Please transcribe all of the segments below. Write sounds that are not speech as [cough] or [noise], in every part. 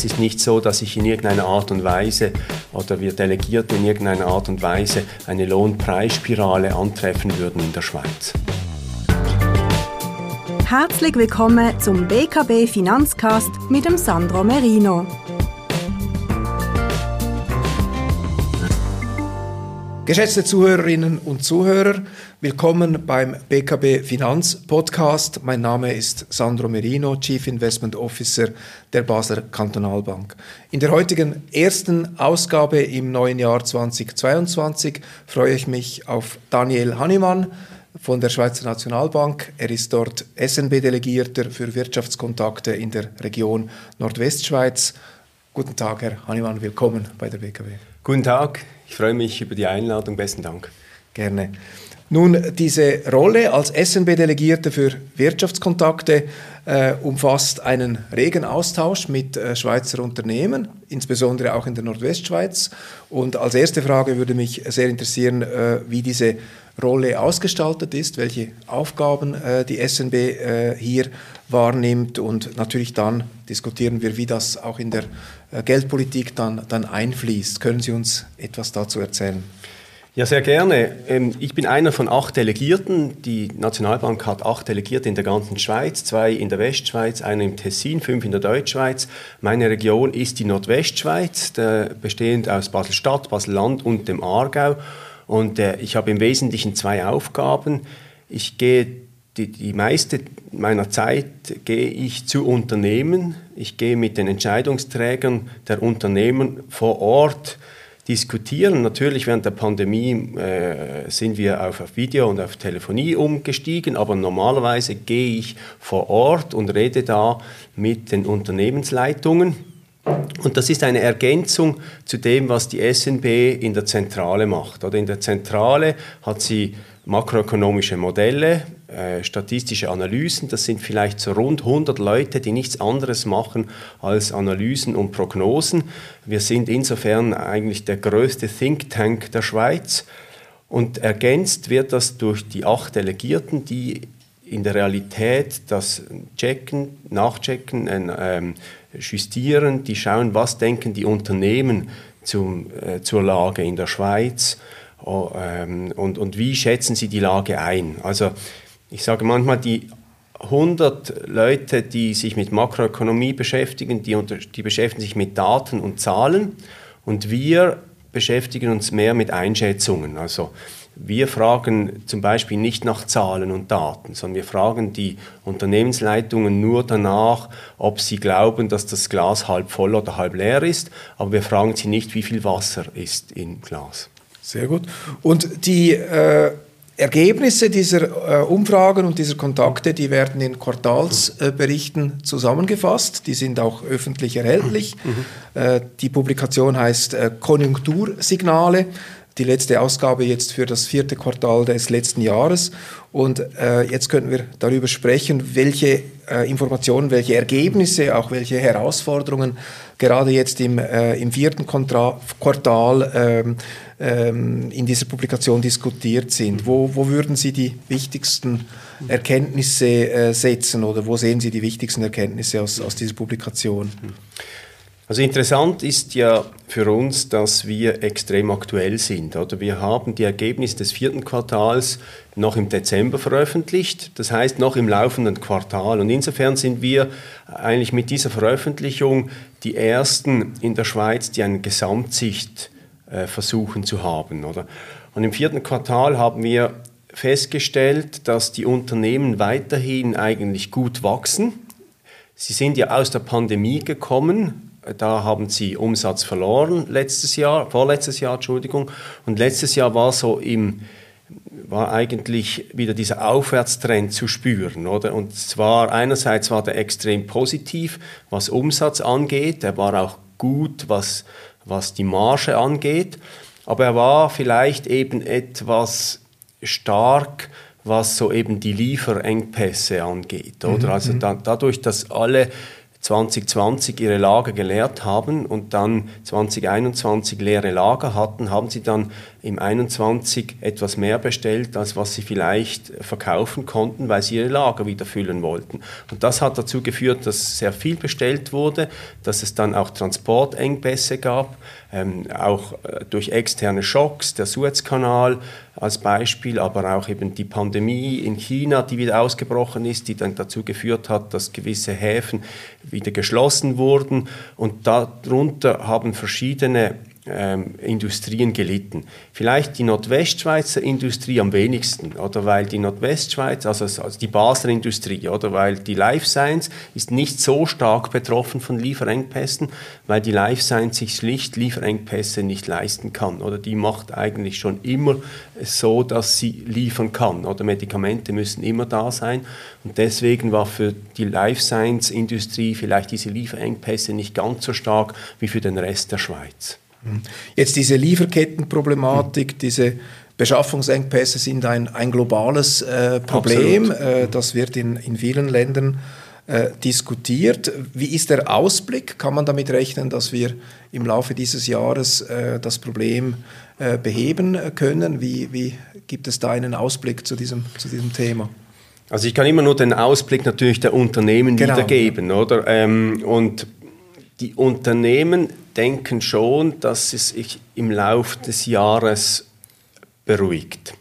Es ist nicht so, dass ich in irgendeiner Art und Weise oder wir Delegierte in irgendeiner Art und Weise eine Lohnpreisspirale antreffen würden in der Schweiz. Herzlich willkommen zum BKB Finanzcast mit dem Sandro Merino. Geschätzte Zuhörerinnen und Zuhörer, willkommen beim BKB Finanz Podcast. Mein Name ist Sandro Merino, Chief Investment Officer der Basler Kantonalbank. In der heutigen ersten Ausgabe im neuen Jahr 2022 freue ich mich auf Daniel Hannemann von der Schweizer Nationalbank. Er ist dort SNB-Delegierter für Wirtschaftskontakte in der Region Nordwestschweiz. Guten Tag, Herr Hannemann, willkommen bei der BKB. Guten Tag, ich freue mich über die Einladung. Besten Dank. Gerne. Nun, diese Rolle als SNB-Delegierte für Wirtschaftskontakte äh, umfasst einen regen Austausch mit äh, Schweizer Unternehmen, insbesondere auch in der Nordwestschweiz. Und als erste Frage würde mich sehr interessieren, äh, wie diese Rolle ausgestaltet ist, welche Aufgaben äh, die SNB äh, hier wahrnimmt und natürlich dann diskutieren wir, wie das auch in der äh, Geldpolitik dann, dann einfließt. Können Sie uns etwas dazu erzählen? Ja, sehr gerne. Ähm, ich bin einer von acht Delegierten. Die Nationalbank hat acht Delegierte in der ganzen Schweiz, zwei in der Westschweiz, einer im Tessin, fünf in der Deutschschweiz. Meine Region ist die Nordwestschweiz, bestehend aus Basel-Stadt, Basel-Land und dem Aargau. Und äh, ich habe im Wesentlichen zwei Aufgaben. Ich gehe die, die meiste meiner Zeit gehe ich zu Unternehmen. Ich gehe mit den Entscheidungsträgern der Unternehmen vor Ort diskutieren. Natürlich während der Pandemie äh, sind wir auf, auf Video und auf Telefonie umgestiegen, aber normalerweise gehe ich vor Ort und rede da mit den Unternehmensleitungen und das ist eine Ergänzung zu dem, was die SNB in der Zentrale macht. Oder in der Zentrale hat sie makroökonomische Modelle, äh, statistische Analysen. Das sind vielleicht so rund 100 Leute, die nichts anderes machen als Analysen und Prognosen. Wir sind insofern eigentlich der größte Think Tank der Schweiz. Und ergänzt wird das durch die acht Delegierten, die in der Realität das Checken, Nachchecken, ähm, justieren, die schauen, was denken die Unternehmen zum, äh, zur Lage in der Schweiz oh, ähm, und, und wie schätzen sie die Lage ein. Also ich sage manchmal, die 100 Leute, die sich mit Makroökonomie beschäftigen, die, unter, die beschäftigen sich mit Daten und Zahlen und wir beschäftigen uns mehr mit Einschätzungen. Also wir fragen zum Beispiel nicht nach Zahlen und Daten, sondern wir fragen die Unternehmensleitungen nur danach, ob sie glauben, dass das Glas halb voll oder halb leer ist, aber wir fragen sie nicht, wie viel Wasser ist im Glas. Sehr gut. Und die äh, Ergebnisse dieser äh, Umfragen und dieser Kontakte, die werden in Quartalsberichten äh, zusammengefasst. Die sind auch öffentlich erhältlich. Mhm. Äh, die Publikation heißt äh, Konjunktursignale die letzte Ausgabe jetzt für das vierte Quartal des letzten Jahres. Und äh, jetzt könnten wir darüber sprechen, welche äh, Informationen, welche Ergebnisse, auch welche Herausforderungen gerade jetzt im, äh, im vierten Kontra Quartal ähm, ähm, in dieser Publikation diskutiert sind. Wo, wo würden Sie die wichtigsten Erkenntnisse äh, setzen oder wo sehen Sie die wichtigsten Erkenntnisse aus, aus dieser Publikation? Also interessant ist ja für uns, dass wir extrem aktuell sind. Oder wir haben die Ergebnisse des vierten Quartals noch im Dezember veröffentlicht, das heißt noch im laufenden Quartal. Und insofern sind wir eigentlich mit dieser Veröffentlichung die ersten in der Schweiz, die eine Gesamtsicht äh, versuchen zu haben. Oder? Und im vierten Quartal haben wir festgestellt, dass die Unternehmen weiterhin eigentlich gut wachsen. Sie sind ja aus der Pandemie gekommen, da haben sie Umsatz verloren letztes Jahr, vorletztes Jahr, Entschuldigung. Und letztes Jahr war so im, war eigentlich wieder dieser Aufwärtstrend zu spüren, oder? Und zwar einerseits war der extrem positiv, was Umsatz angeht. Er war auch gut, was, was die Marge angeht. Aber er war vielleicht eben etwas stark, was so eben die Lieferengpässe angeht, oder? Mhm. Also mhm. da, dadurch, dass alle 2020 ihre Lager geleert haben und dann 2021 leere Lager hatten, haben sie dann im 21 etwas mehr bestellt, als was sie vielleicht verkaufen konnten, weil sie ihre Lager wieder füllen wollten. Und das hat dazu geführt, dass sehr viel bestellt wurde, dass es dann auch Transportengpässe gab, ähm, auch äh, durch externe Schocks, der Suezkanal als Beispiel, aber auch eben die Pandemie in China, die wieder ausgebrochen ist, die dann dazu geführt hat, dass gewisse Häfen wieder geschlossen wurden. Und darunter haben verschiedene ähm, Industrien gelitten. Vielleicht die Nordwestschweizer Industrie am wenigsten, oder? Weil die Nordwestschweiz, also, also die Basler Industrie, oder? Weil die Life Science ist nicht so stark betroffen von Lieferengpässen, weil die Life Science sich schlicht Lieferengpässe nicht leisten kann, oder? Die macht eigentlich schon immer so, dass sie liefern kann, oder? Medikamente müssen immer da sein. Und deswegen war für die Life Science Industrie vielleicht diese Lieferengpässe nicht ganz so stark wie für den Rest der Schweiz. Jetzt diese Lieferkettenproblematik, diese Beschaffungsengpässe sind ein, ein globales äh, Problem. Äh, das wird in, in vielen Ländern äh, diskutiert. Wie ist der Ausblick? Kann man damit rechnen, dass wir im Laufe dieses Jahres äh, das Problem äh, beheben können? Wie, wie gibt es da einen Ausblick zu diesem, zu diesem Thema? Also ich kann immer nur den Ausblick natürlich der Unternehmen genau. wiedergeben, oder? Ähm, und die Unternehmen denken schon, dass es sich im Laufe des Jahres beruhigt.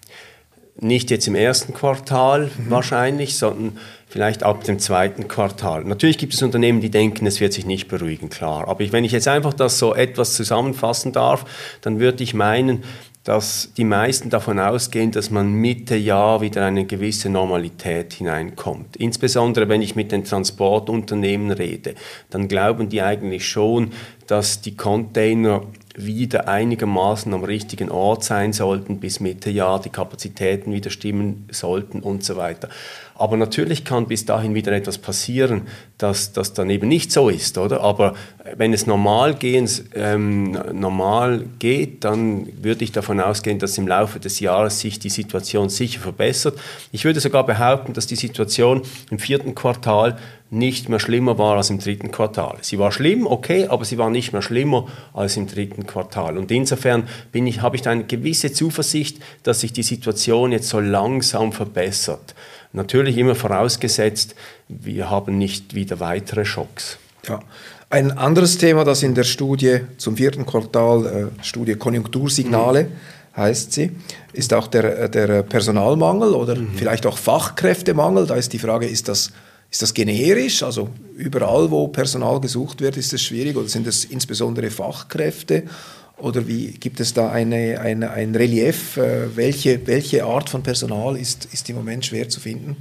Nicht jetzt im ersten Quartal mhm. wahrscheinlich, sondern vielleicht ab dem zweiten Quartal. Natürlich gibt es Unternehmen, die denken, es wird sich nicht beruhigen, klar. Aber wenn ich jetzt einfach das so etwas zusammenfassen darf, dann würde ich meinen, dass die meisten davon ausgehen, dass man Mitte Jahr wieder eine gewisse Normalität hineinkommt. Insbesondere wenn ich mit den Transportunternehmen rede, dann glauben die eigentlich schon, dass die Container wieder einigermaßen am richtigen Ort sein sollten bis Mitte Jahr, die Kapazitäten wieder stimmen sollten und so weiter. Aber natürlich kann bis dahin wieder etwas passieren, dass das dann eben nicht so ist, oder? Aber wenn es normal, gehen, ähm, normal geht, dann würde ich davon ausgehen, dass im Laufe des Jahres sich die Situation sicher verbessert. Ich würde sogar behaupten, dass die Situation im vierten Quartal nicht mehr schlimmer war als im dritten Quartal. Sie war schlimm, okay, aber sie war nicht mehr schlimmer als im dritten Quartal. Und insofern bin ich, habe ich da eine gewisse Zuversicht, dass sich die Situation jetzt so langsam verbessert. Natürlich immer vorausgesetzt, wir haben nicht wieder weitere Schocks. Ja. Ein anderes Thema, das in der Studie zum vierten Quartal, äh, Studie Konjunktursignale, mhm. heißt sie, ist auch der, äh, der Personalmangel oder mhm. vielleicht auch Fachkräftemangel. Da ist die Frage, ist das, ist das generisch? Also überall, wo Personal gesucht wird, ist es schwierig oder sind es insbesondere Fachkräfte? Oder wie gibt es da eine, eine, ein Relief? Äh, welche, welche Art von Personal ist, ist im Moment schwer zu finden?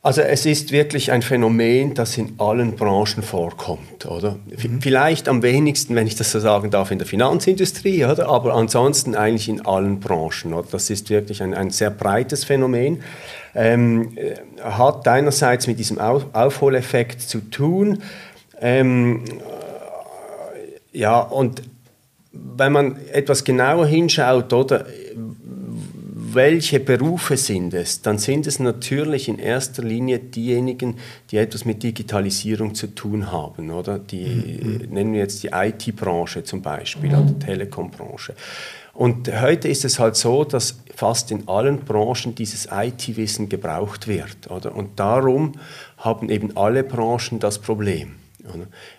Also es ist wirklich ein Phänomen, das in allen Branchen vorkommt, oder? Mhm. Vielleicht am wenigsten, wenn ich das so sagen darf, in der Finanzindustrie, oder? Aber ansonsten eigentlich in allen Branchen. Oder? Das ist wirklich ein, ein sehr breites Phänomen. Ähm, äh, hat einerseits mit diesem Aufholeffekt zu tun. Ähm, ja, und wenn man etwas genauer hinschaut, oder welche Berufe sind es, dann sind es natürlich in erster Linie diejenigen, die etwas mit Digitalisierung zu tun haben, oder? Die mhm. nennen wir jetzt die IT-Branche zum Beispiel, mhm. oder Telekom-Branche. Und heute ist es halt so, dass fast in allen Branchen dieses IT-Wissen gebraucht wird, oder? Und darum haben eben alle Branchen das Problem.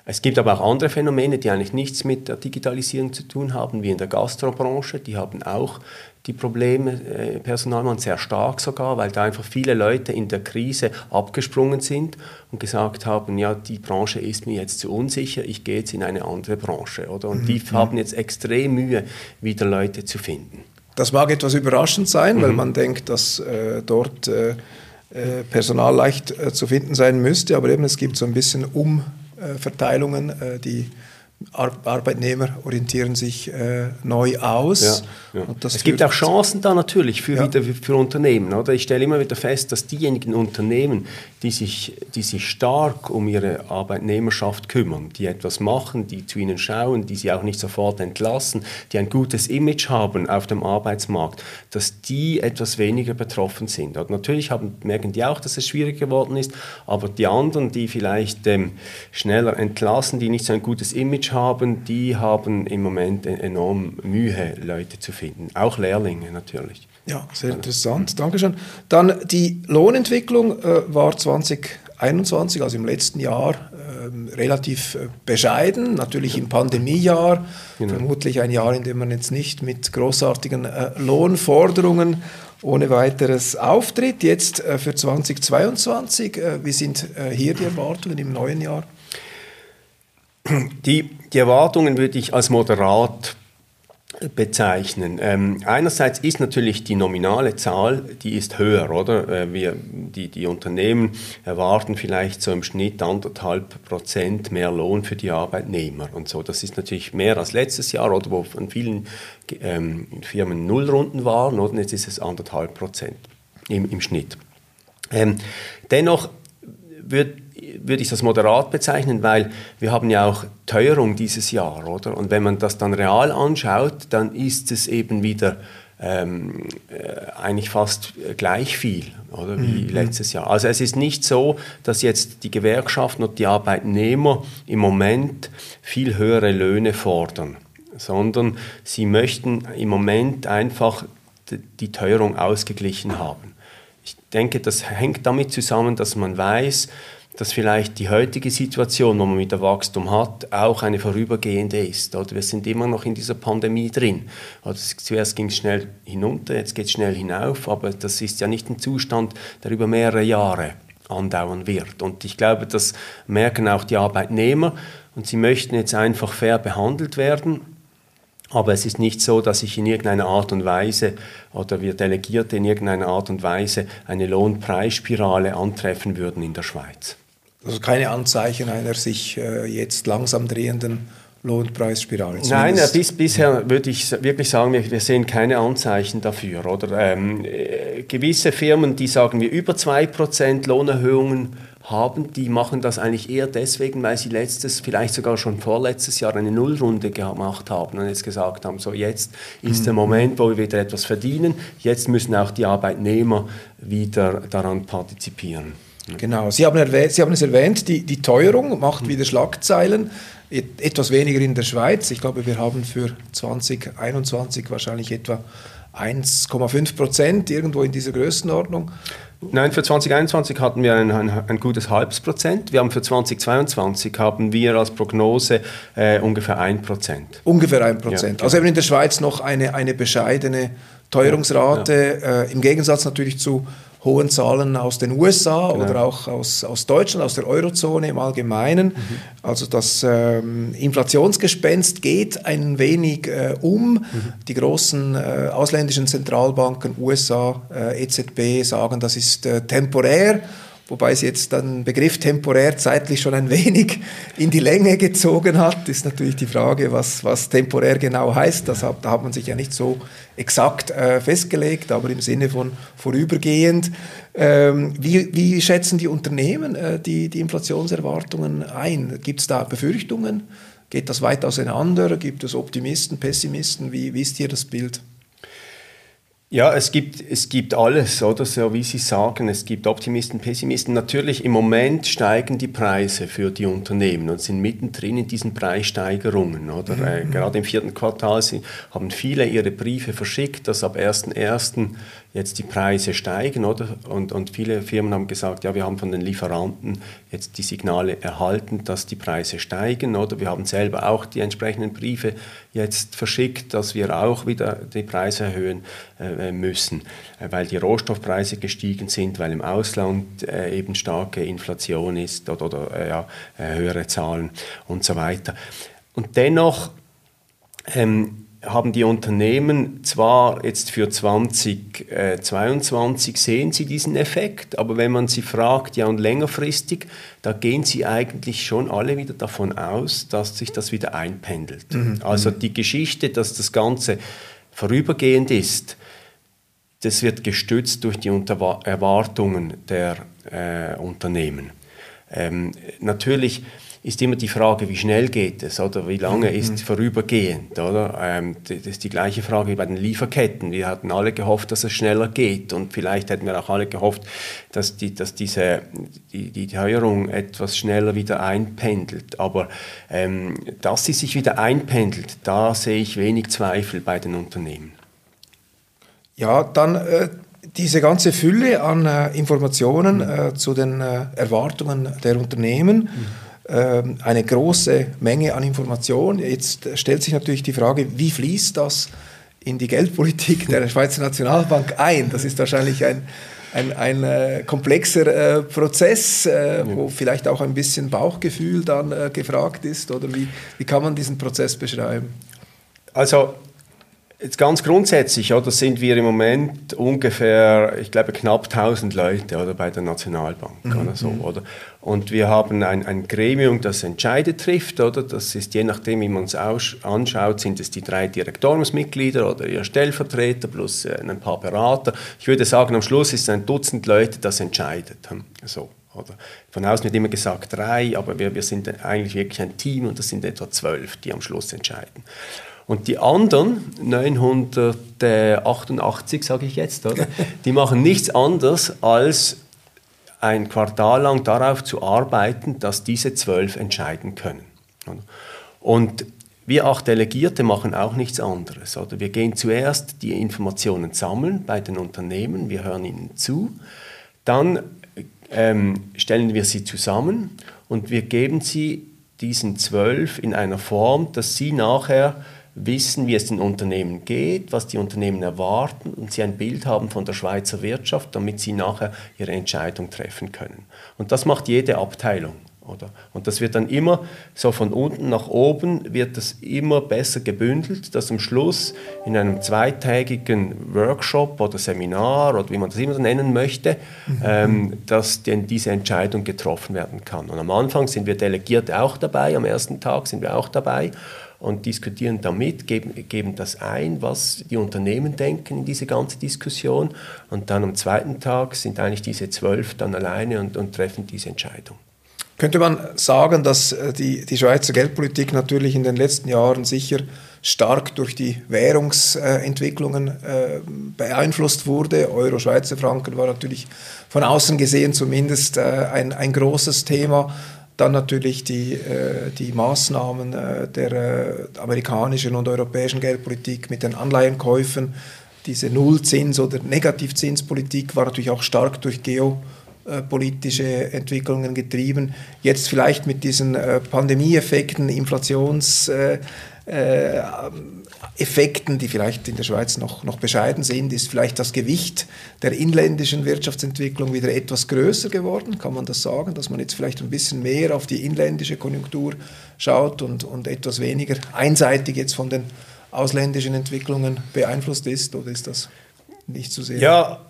Es gibt aber auch andere Phänomene, die eigentlich nichts mit der Digitalisierung zu tun haben, wie in der Gastrobranche. Die haben auch die Probleme, äh, Personalmangel sehr stark sogar, weil da einfach viele Leute in der Krise abgesprungen sind und gesagt haben, ja, die Branche ist mir jetzt zu unsicher, ich gehe jetzt in eine andere Branche. Oder? Und mhm. die haben jetzt extrem Mühe, wieder Leute zu finden. Das mag etwas überraschend sein, mhm. weil man denkt, dass äh, dort äh, äh Personal leicht äh, zu finden sein müsste, aber eben es gibt so ein bisschen um Verteilungen, äh, die Arbeitnehmer orientieren sich äh, neu aus. Ja, ja. es gibt auch Chancen da natürlich für, ja. wieder, für Unternehmen. Oder? Ich stelle immer wieder fest, dass diejenigen Unternehmen, die sich, die sich stark um ihre Arbeitnehmerschaft kümmern, die etwas machen, die zu ihnen schauen, die sie auch nicht sofort entlassen, die ein gutes Image haben auf dem Arbeitsmarkt, dass die etwas weniger betroffen sind. Und natürlich haben, merken die auch, dass es schwierig geworden ist, aber die anderen, die vielleicht ähm, schneller entlassen, die nicht so ein gutes Image haben, die haben im Moment e-, enorm Mühe, Leute zu finden. Auch Lehrlinge natürlich. Ja, sehr interessant. Dankeschön. Dann die Lohnentwicklung äh, war 2021, also im letzten Jahr, äh, relativ äh, bescheiden. Natürlich im Pandemiejahr, genau. vermutlich ein Jahr, in dem man jetzt nicht mit großartigen äh, Lohnforderungen ohne weiteres auftritt. Jetzt äh, für 2022, äh, wie sind hier die Erwartungen im neuen Jahr? Die, die Erwartungen würde ich als moderat bezeichnen. Ähm, einerseits ist natürlich die nominale Zahl, die ist höher, oder? Äh, wir, die, die Unternehmen erwarten vielleicht so im Schnitt anderthalb Prozent mehr Lohn für die Arbeitnehmer und so. Das ist natürlich mehr als letztes Jahr, oder wo von vielen ähm, Firmen Nullrunden waren, oder? Jetzt ist es anderthalb Prozent im, im Schnitt. Ähm, dennoch würde ich das moderat bezeichnen, weil wir haben ja auch Teuerung dieses Jahr, oder? Und wenn man das dann real anschaut, dann ist es eben wieder ähm, äh, eigentlich fast gleich viel oder, wie mhm. letztes Jahr. Also es ist nicht so, dass jetzt die Gewerkschaften und die Arbeitnehmer im Moment viel höhere Löhne fordern, sondern sie möchten im Moment einfach die Teuerung ausgeglichen haben. Ich denke, das hängt damit zusammen, dass man weiß, dass vielleicht die heutige Situation, wo man mit der Wachstum hat, auch eine vorübergehende ist. Oder wir sind immer noch in dieser Pandemie drin. Also zuerst ging es schnell hinunter, jetzt geht es schnell hinauf, aber das ist ja nicht ein Zustand, der über mehrere Jahre andauern wird. Und ich glaube, das merken auch die Arbeitnehmer und sie möchten jetzt einfach fair behandelt werden. Aber es ist nicht so, dass ich in irgendeiner Art und Weise oder wir Delegierte in irgendeiner Art und Weise eine Lohnpreisspirale antreffen würden in der Schweiz. Also keine Anzeichen einer sich äh, jetzt langsam drehenden Lohnpreisspirale. Nein, ja, bis, bisher würde ich wirklich sagen, wir, wir sehen keine Anzeichen dafür. Oder ähm, äh, gewisse Firmen, die sagen wir über 2% Lohnerhöhungen haben, die machen das eigentlich eher deswegen, weil sie letztes, vielleicht sogar schon vorletztes Jahr eine Nullrunde gemacht haben und jetzt gesagt haben, so jetzt ist mhm. der Moment, wo wir wieder etwas verdienen, jetzt müssen auch die Arbeitnehmer wieder daran partizipieren. Genau, Sie haben, erwähnt, Sie haben es erwähnt, die, die Teuerung macht wieder Schlagzeilen, etwas weniger in der Schweiz. Ich glaube, wir haben für 2021 wahrscheinlich etwa 1,5 Prozent, irgendwo in dieser Größenordnung. Nein, für 2021 hatten wir ein, ein, ein, gutes halbes Prozent. Wir haben für 2022 haben wir als Prognose äh, ungefähr ein Prozent. Ungefähr ein Prozent. Ja, also eben in der Schweiz noch eine, eine bescheidene Teuerungsrate, ja, ja. Äh, im Gegensatz natürlich zu hohen Zahlen aus den USA genau. oder auch aus, aus Deutschland, aus der Eurozone im Allgemeinen. Mhm. Also das ähm, Inflationsgespenst geht ein wenig äh, um. Mhm. Die großen äh, ausländischen Zentralbanken, USA, äh, EZB, sagen, das ist äh, temporär wobei sie jetzt den Begriff temporär zeitlich schon ein wenig in die Länge gezogen hat, ist natürlich die Frage, was, was temporär genau heißt. Das hat, da hat man sich ja nicht so exakt äh, festgelegt, aber im Sinne von vorübergehend. Ähm, wie, wie, schätzen die Unternehmen äh, die, die Inflationserwartungen ein? Gibt es da Befürchtungen? Geht das weit auseinander? Gibt es Optimisten, Pessimisten? Wie, wie ist hier das Bild? Ja, es gibt, es gibt alles, oder so wie Sie sagen. Es gibt Optimisten, Pessimisten. Natürlich im Moment steigen die Preise für die Unternehmen und sind mittendrin in diesen Preissteigerungen. Oder? Mhm. Äh, gerade im vierten Quartal sind, haben viele ihre Briefe verschickt, dass ab 1.1 jetzt die Preise steigen, oder? Und, und viele Firmen haben gesagt, ja, wir haben von den Lieferanten jetzt die Signale erhalten, dass die Preise steigen, oder? Wir haben selber auch die entsprechenden Briefe jetzt verschickt, dass wir auch wieder die Preise erhöhen äh, müssen, äh, weil die Rohstoffpreise gestiegen sind, weil im Ausland äh, eben starke Inflation ist oder, oder äh, ja, äh, höhere Zahlen und so weiter. Und dennoch ähm, haben die Unternehmen zwar jetzt für 2022 sehen sie diesen Effekt, aber wenn man sie fragt, ja und längerfristig, da gehen sie eigentlich schon alle wieder davon aus, dass sich das wieder einpendelt. Mhm. Also die Geschichte, dass das Ganze vorübergehend ist, das wird gestützt durch die Erwartungen der äh, Unternehmen. Ähm, natürlich ist immer die Frage, wie schnell geht es oder wie lange mhm. ist vorübergehend. Oder? Ähm, das ist die gleiche Frage wie bei den Lieferketten. Wir hatten alle gehofft, dass es schneller geht und vielleicht hätten wir auch alle gehofft, dass, die, dass diese, die, die Teuerung etwas schneller wieder einpendelt. Aber ähm, dass sie sich wieder einpendelt, da sehe ich wenig Zweifel bei den Unternehmen. Ja, dann äh, diese ganze Fülle an äh, Informationen mhm. äh, zu den äh, Erwartungen der Unternehmen. Mhm ähm, eine große Menge an Informationen. Jetzt stellt sich natürlich die Frage, wie fließt das in die Geldpolitik der [laughs] Schweizer Nationalbank ein? Das ist wahrscheinlich ein, ein, ein äh, komplexer äh, Prozess, äh, wo vielleicht auch ein bisschen Bauchgefühl dann äh, gefragt ist. Oder wie, wie kann man diesen Prozess beschreiben? Also Jetzt ganz grundsätzlich, oder, sind wir im Moment ungefähr, ich glaube, knapp 1000 Leute oder, bei der Nationalbank mhm. oder so. Oder? Und wir haben ein, ein Gremium, das Entscheide trifft. Oder? Das ist je nachdem, wie man es anschaut, sind es die drei Direktoriumsmitglieder oder ihr Stellvertreter plus äh, ein paar Berater. Ich würde sagen, am Schluss ist es ein Dutzend Leute, das entscheidet. Hm, so. Oder von außen wird immer gesagt drei, aber wir, wir sind eigentlich wirklich ein Team und das sind etwa zwölf, die am Schluss entscheiden. Und die anderen 988, sage ich jetzt, oder? [laughs] die machen nichts anderes als ein Quartal lang darauf zu arbeiten, dass diese zwölf entscheiden können. Und wir acht Delegierte machen auch nichts anderes. Oder? Wir gehen zuerst die Informationen sammeln bei den Unternehmen, wir hören ihnen zu, dann ähm, stellen wir sie zusammen und wir geben sie diesen zwölf in einer Form, dass sie nachher wissen, wie es den Unternehmen geht, was die Unternehmen erwarten und sie ein Bild haben von der Schweizer Wirtschaft, damit sie nachher ihre Entscheidung treffen können. Und das macht jede Abteilung. Oder? Und das wird dann immer so von unten nach oben, wird das immer besser gebündelt, dass am Schluss in einem zweitägigen Workshop oder Seminar oder wie man das immer nennen möchte, mhm. ähm, dass denn diese Entscheidung getroffen werden kann. Und am Anfang sind wir Delegierte auch dabei, am ersten Tag sind wir auch dabei und diskutieren damit, geben, geben das ein, was die Unternehmen denken in diese ganze Diskussion. Und dann am zweiten Tag sind eigentlich diese zwölf dann alleine und, und treffen diese Entscheidung. Könnte man sagen, dass äh, die, die Schweizer Geldpolitik natürlich in den letzten Jahren sicher stark durch die Währungsentwicklungen äh, beeinflusst wurde. Euro-Schweizer Franken war natürlich von außen gesehen zumindest äh, ein, ein großes Thema. Dann natürlich die, äh, die Maßnahmen äh, der äh, amerikanischen und europäischen Geldpolitik mit den Anleihenkäufen. Diese Nullzins- oder Negativzinspolitik war natürlich auch stark durch geopolitische Entwicklungen getrieben. Jetzt vielleicht mit diesen Pandemieeffekten, Inflations äh, Effekten, die vielleicht in der Schweiz noch, noch bescheiden sind, ist vielleicht das Gewicht der inländischen Wirtschaftsentwicklung wieder etwas größer geworden. Kann man das sagen, dass man jetzt vielleicht ein bisschen mehr auf die inländische Konjunktur schaut und, und etwas weniger einseitig jetzt von den ausländischen Entwicklungen beeinflusst ist? Oder ist das nicht zu sehen? Ja,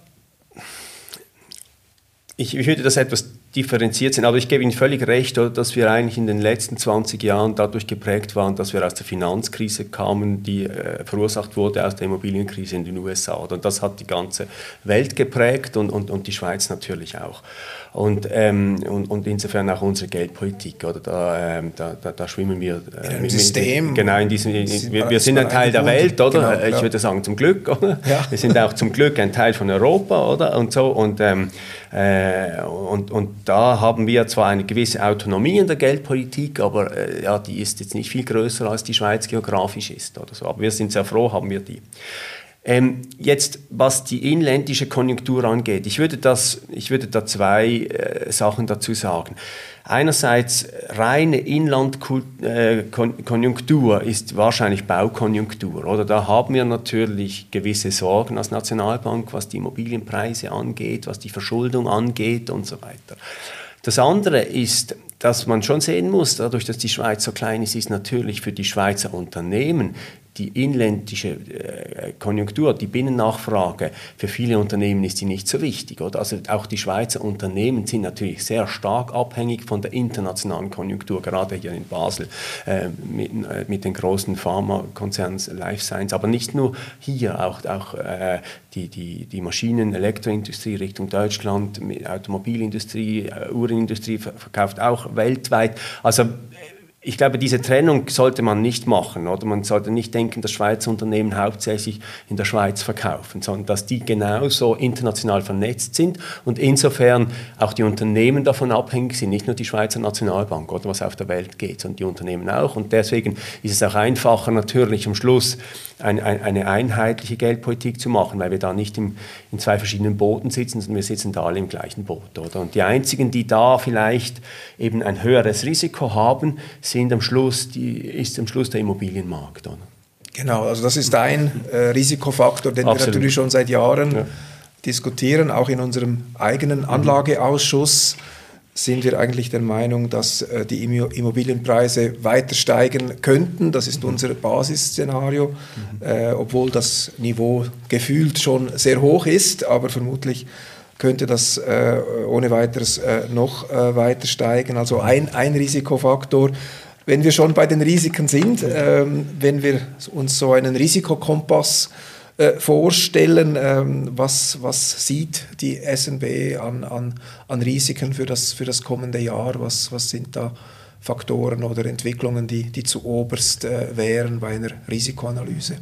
ich, ich würde das etwas differenziert sind. Aber ich gebe Ihnen völlig recht, dass wir eigentlich in den letzten 20 Jahren dadurch geprägt waren, dass wir aus der Finanzkrise kamen, die äh, verursacht wurde aus der Immobilienkrise in den USA. Und das hat die ganze Welt geprägt und, und, und die Schweiz natürlich auch. Und, ähm, und, und, insofern auch unsere Geldpolitik. Oder da, ähm, da, da, da, schwimmen wir äh, in mit, System. genau, in diesem, in, wir, wir, sind ein Teil der Welt, oder? Genau, ich ja. würde sagen, zum Glück, oder? Ja. Wir sind auch zum Glück ein Teil von Europa, oder? Und so. Und, ähm, äh, und, und da haben wir zwar eine gewisse Autonomie in der Geldpolitik, aber äh, ja, die ist jetzt nicht viel größer als die Schweiz geografisch ist. Oder so. Aber wir sind sehr froh, haben wir die. Ähm, jetzt, was die inländische Konjunktur angeht, ich würde, das, ich würde da zwei äh, Sachen dazu sagen. Einerseits reine Inlandkonjunktur äh, ist wahrscheinlich Baukonjunktur. Oder da haben wir natürlich gewisse Sorgen als Nationalbank, was die Immobilienpreise angeht, was die Verschuldung angeht und so weiter. Das andere ist, dass man schon sehen muss, dadurch, dass die Schweiz so klein ist, ist natürlich für die Schweizer Unternehmen die inländische äh, Konjunktur, die Binnennachfrage für viele Unternehmen ist die nicht so wichtig. Oder? Also auch die Schweizer Unternehmen sind natürlich sehr stark abhängig von der internationalen Konjunktur, gerade hier in Basel äh, mit, äh, mit, den großen Pharmakonzernen Life Science, aber nicht nur hier, auch, auch äh, die, die, die Maschinen-, Elektroindustrie Richtung Deutschland, Automobilindustrie, äh, Uhrenindustrie verkauft auch weltweit. Also ich glaube, diese Trennung sollte man nicht machen. Oder man sollte nicht denken, dass Schweizer Unternehmen hauptsächlich in der Schweiz verkaufen, sondern dass die genauso international vernetzt sind und insofern auch die Unternehmen davon abhängig sind, nicht nur die Schweizer Nationalbank oder was auf der Welt geht, sondern die Unternehmen auch. Und deswegen ist es auch einfacher natürlich am Schluss ein, ein, eine einheitliche Geldpolitik zu machen, weil wir da nicht im, in zwei verschiedenen Booten sitzen, sondern wir sitzen da alle im gleichen Boot. Oder? Und die einzigen, die da vielleicht eben ein höheres Risiko haben, sind am Schluss, die, ist am Schluss der Immobilienmarkt. Oder? Genau, also das ist ein äh, Risikofaktor, den Absolut. wir natürlich schon seit Jahren ja. diskutieren, auch in unserem eigenen Anlageausschuss. Mhm sind wir eigentlich der Meinung, dass äh, die Immobilienpreise weiter steigen könnten. Das ist unser Basisszenario, mhm. äh, obwohl das Niveau gefühlt schon sehr hoch ist, aber vermutlich könnte das äh, ohne weiteres äh, noch äh, weiter steigen. Also ein, ein Risikofaktor. Wenn wir schon bei den Risiken sind, ähm, wenn wir uns so einen Risikokompass äh, vorstellen? Ähm, was, was sieht die SNB an, an, an Risiken für das, für das kommende Jahr? Was, was sind da Faktoren oder Entwicklungen, die, die zu oberst äh, wären bei einer Risikoanalyse?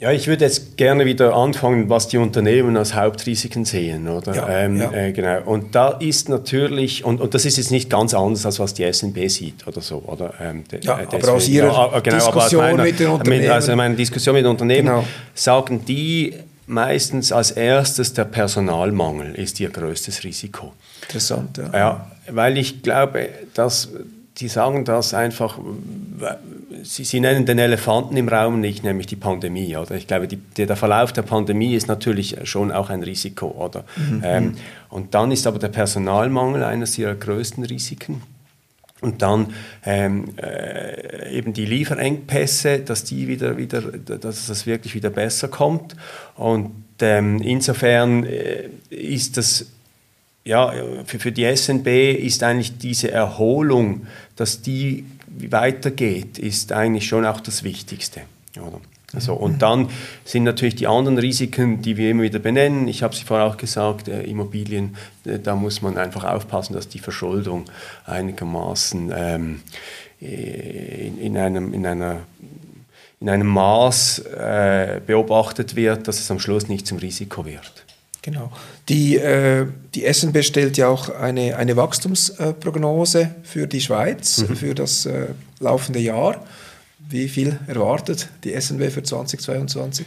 Ja, ich würde jetzt gerne wieder anfangen, was die Unternehmen als Hauptrisiken sehen, oder? Ja, ähm, ja. Äh, genau. Und da ist natürlich, und, und das ist jetzt nicht ganz anders, als was die SNB sieht oder so, oder? Ähm, ja, deswegen, aber aus Ihrer ja, ah, genau, Diskussion meiner, mit den Unternehmen. Also meine Diskussion mit den Unternehmen genau. sagen die meistens als erstes, der Personalmangel ist ihr größtes Risiko. Interessant, ja. Ja, weil ich glaube, dass die sagen das einfach Sie, Sie, nennen den Elefanten im Raum nicht, nämlich die Pandemie. Oder? Ich glaube, die, der Verlauf der Pandemie ist natürlich schon auch ein Risiko. Oder? Mhm. Ähm, und dann ist aber der Personalmangel eines ihrer größten Risiken. Und dann ähm, äh, eben die Lieferengpässe, dass die wieder, wieder, dass das wirklich wieder besser kommt. Und ähm, insofern äh, ist das ja, für, für die SNB ist eigentlich diese Erholung, dass die weitergeht, ist eigentlich schon auch das Wichtigste. Oder? Also, und dann sind natürlich die anderen Risiken, die wir immer wieder benennen. Ich habe sie vorher auch gesagt, äh, Immobilien, äh, da muss man einfach aufpassen, dass die Verschuldung einigermaßen ähm, in, in, einem, in, einer, in einem Maß äh, beobachtet wird, dass es am Schluss nicht zum Risiko wird. Genau. Die, äh, die SNB stellt ja auch eine, eine Wachstumsprognose für die Schweiz, mhm. für das äh, laufende Jahr. Wie viel erwartet die SNB für 2022?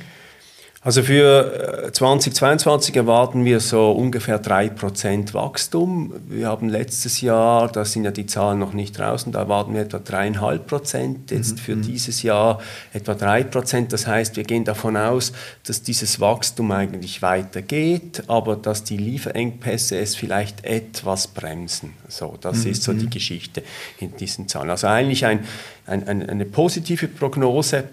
Also für 2022 äh, erwarten wir so ungefähr 3% Wachstum. Wir haben letztes Jahr, da sind ja die Zahlen noch nicht draußen, da erwarten wir etwa 3,5%. Jetzt mhm. für mhm. dieses Jahr etwa 3%. Das heißt, wir gehen davon aus, dass dieses Wachstum eigentlich weitergeht, aber dass die Lieferengpässe es vielleicht etwas bremsen. So, das mhm. ist so die mhm. Geschichte in diesen Zahlen. Also eigentlich ein, ein, eine positive Prognose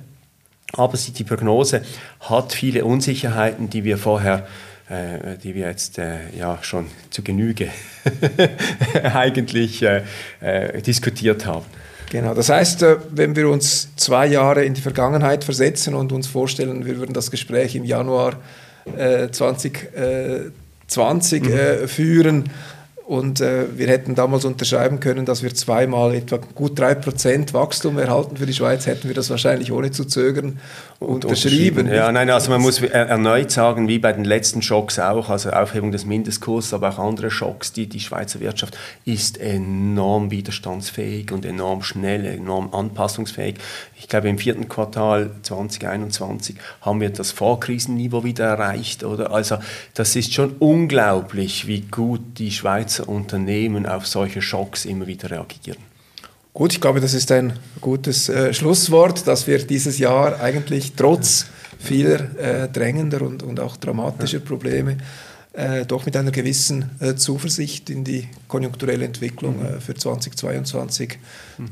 aber die Prognose hat viele Unsicherheiten, die wir vorher, äh, die wir jetzt äh, ja schon zu Genüge [laughs] eigentlich äh, äh, diskutiert haben. Genau, das heißt, äh, wenn wir uns zwei Jahre in die Vergangenheit versetzen und uns vorstellen, wir würden das Gespräch im Januar 2020 äh, mhm. führen, und äh, wir hätten damals unterschreiben können, dass wir zweimal etwa gut 3% Wachstum erhalten für die Schweiz, hätten wir das wahrscheinlich ohne zu zögern unterschrieben. Ja, nein, also man muss erneut sagen, wie bei den letzten Schocks auch, also Aufhebung des Mindestkurses, aber auch andere Schocks, die die Schweizer Wirtschaft ist enorm widerstandsfähig und enorm schnell, enorm anpassungsfähig. Ich glaube, im vierten Quartal 2021 haben wir das Vorkrisenniveau wieder erreicht. Oder? Also das ist schon unglaublich, wie gut die Schweizer Unternehmen auf solche Schocks immer wieder reagieren. Gut, ich glaube, das ist ein gutes äh, Schlusswort, dass wir dieses Jahr eigentlich trotz vieler äh, drängender und, und auch dramatischer Probleme äh, doch mit einer gewissen äh, Zuversicht in die konjunkturelle Entwicklung äh, für 2022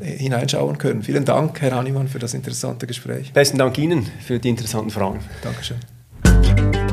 äh, hineinschauen können. Vielen Dank, Herr Hannemann, für das interessante Gespräch. Besten Dank Ihnen für die interessanten Fragen. Dankeschön.